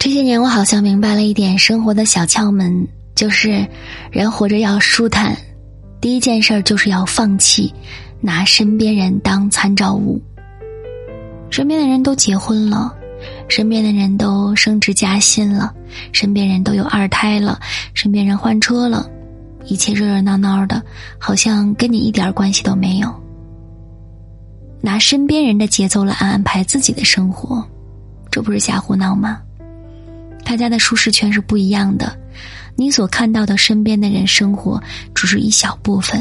这些年，我好像明白了一点生活的小窍门，就是人活着要舒坦，第一件事就是要放弃拿身边人当参照物。身边的人都结婚了，身边的人都升职加薪了，身边人都有二胎了，身边人换车了，一切热热闹闹的，好像跟你一点关系都没有。拿身边人的节奏来安排自己的生活，这不是瞎胡闹吗？大家的舒适圈是不一样的，你所看到的身边的人生活只是一小部分。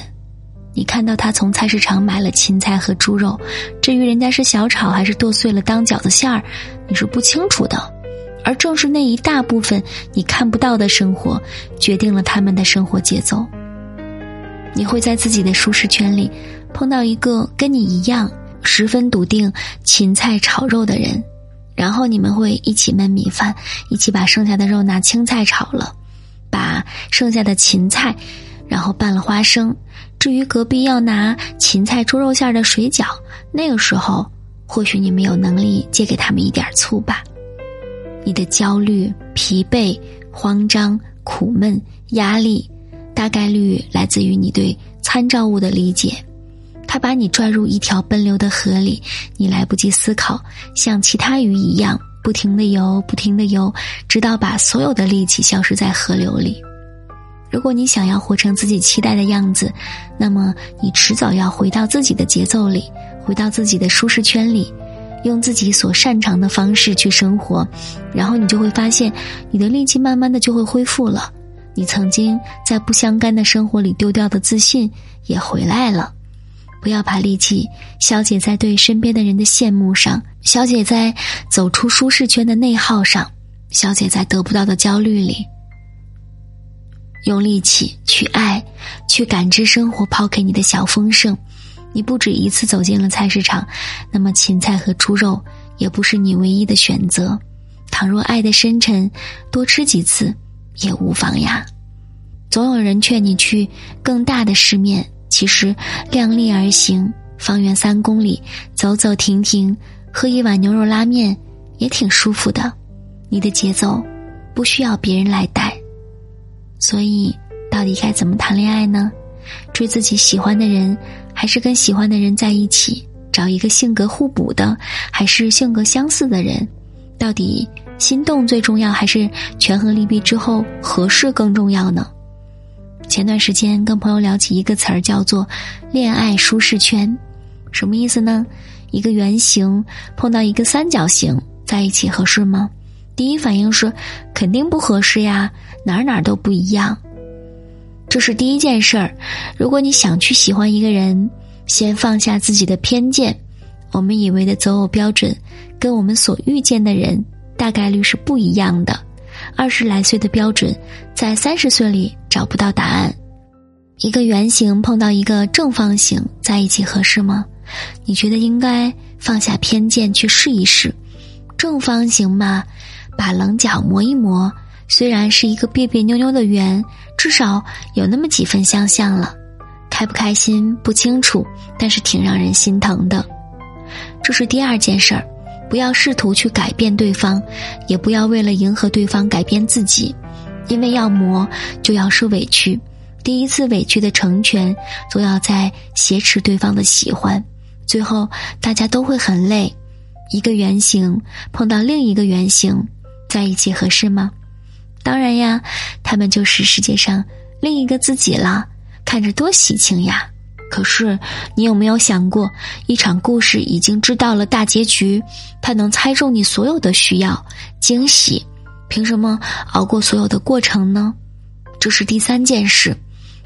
你看到他从菜市场买了芹菜和猪肉，至于人家是小炒还是剁碎了当饺子馅儿，你是不清楚的。而正是那一大部分你看不到的生活，决定了他们的生活节奏。你会在自己的舒适圈里碰到一个跟你一样十分笃定芹菜炒肉的人。然后你们会一起焖米饭，一起把剩下的肉拿青菜炒了，把剩下的芹菜，然后拌了花生。至于隔壁要拿芹菜猪肉馅的水饺，那个时候或许你们有能力借给他们一点醋吧。你的焦虑、疲惫、慌张、苦闷、压力，大概率来自于你对参照物的理解。他把你拽入一条奔流的河里，你来不及思考，像其他鱼一样不停的游，不停的游，直到把所有的力气消失在河流里。如果你想要活成自己期待的样子，那么你迟早要回到自己的节奏里，回到自己的舒适圈里，用自己所擅长的方式去生活，然后你就会发现，你的力气慢慢的就会恢复了，你曾经在不相干的生活里丢掉的自信也回来了。不要把力气消解在对身边的人的羡慕上，消解在走出舒适圈的内耗上，消解在得不到的焦虑里。用力气去爱，去感知生活抛给你的小丰盛。你不止一次走进了菜市场，那么芹菜和猪肉也不是你唯一的选择。倘若爱的深沉，多吃几次也无妨呀。总有人劝你去更大的世面。其实，量力而行，方圆三公里走走停停，喝一碗牛肉拉面也挺舒服的。你的节奏不需要别人来带，所以到底该怎么谈恋爱呢？追自己喜欢的人，还是跟喜欢的人在一起？找一个性格互补的，还是性格相似的人？到底心动最重要，还是权衡利弊之后合适更重要呢？前段时间跟朋友聊起一个词儿，叫做“恋爱舒适圈”，什么意思呢？一个圆形碰到一个三角形在一起合适吗？第一反应是肯定不合适呀，哪儿哪儿都不一样。这是第一件事儿。如果你想去喜欢一个人，先放下自己的偏见。我们以为的择偶标准，跟我们所遇见的人大概率是不一样的。二十来岁的标准，在三十岁里找不到答案。一个圆形碰到一个正方形在一起合适吗？你觉得应该放下偏见去试一试。正方形嘛，把棱角磨一磨，虽然是一个别别扭扭的圆，至少有那么几分相像了。开不开心不清楚，但是挺让人心疼的。这是第二件事儿。不要试图去改变对方，也不要为了迎合对方改变自己，因为要磨就要受委屈。第一次委屈的成全，总要在挟持对方的喜欢，最后大家都会很累。一个圆形碰到另一个圆形，在一起合适吗？当然呀，他们就是世界上另一个自己了，看着多喜庆呀。可是，你有没有想过，一场故事已经知道了大结局，他能猜中你所有的需要惊喜，凭什么熬过所有的过程呢？这是第三件事，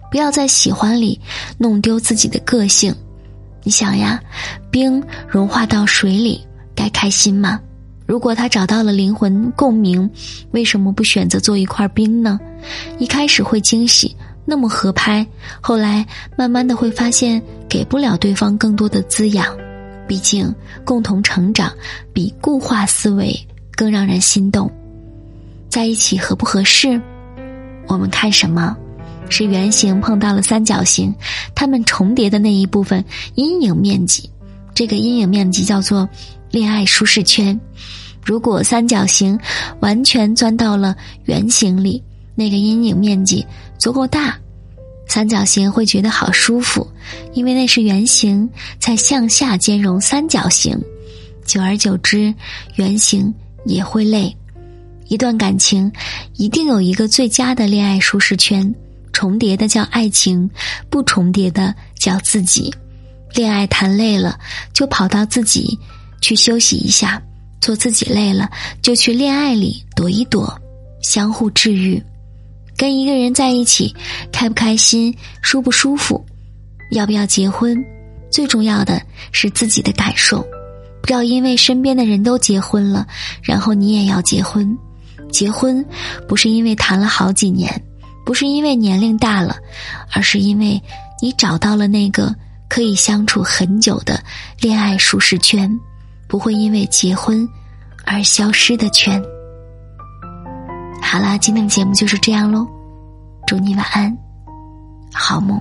不要在喜欢里弄丢自己的个性。你想呀，冰融化到水里，该开心吗？如果他找到了灵魂共鸣，为什么不选择做一块冰呢？一开始会惊喜。那么合拍，后来慢慢的会发现给不了对方更多的滋养，毕竟共同成长比固化思维更让人心动。在一起合不合适？我们看什么？是圆形碰到了三角形，它们重叠的那一部分阴影面积，这个阴影面积叫做恋爱舒适圈。如果三角形完全钻到了圆形里，那个阴影面积足够大，三角形会觉得好舒服，因为那是圆形在向下兼容三角形。久而久之，圆形也会累。一段感情一定有一个最佳的恋爱舒适圈，重叠的叫爱情，不重叠的叫自己。恋爱谈累了，就跑到自己去休息一下；做自己累了，就去恋爱里躲一躲，相互治愈。跟一个人在一起，开不开心，舒不舒服，要不要结婚，最重要的是自己的感受。不要因为身边的人都结婚了，然后你也要结婚。结婚不是因为谈了好几年，不是因为年龄大了，而是因为你找到了那个可以相处很久的恋爱舒适圈，不会因为结婚而消失的圈。好啦，今天的节目就是这样喽，祝你晚安，好梦。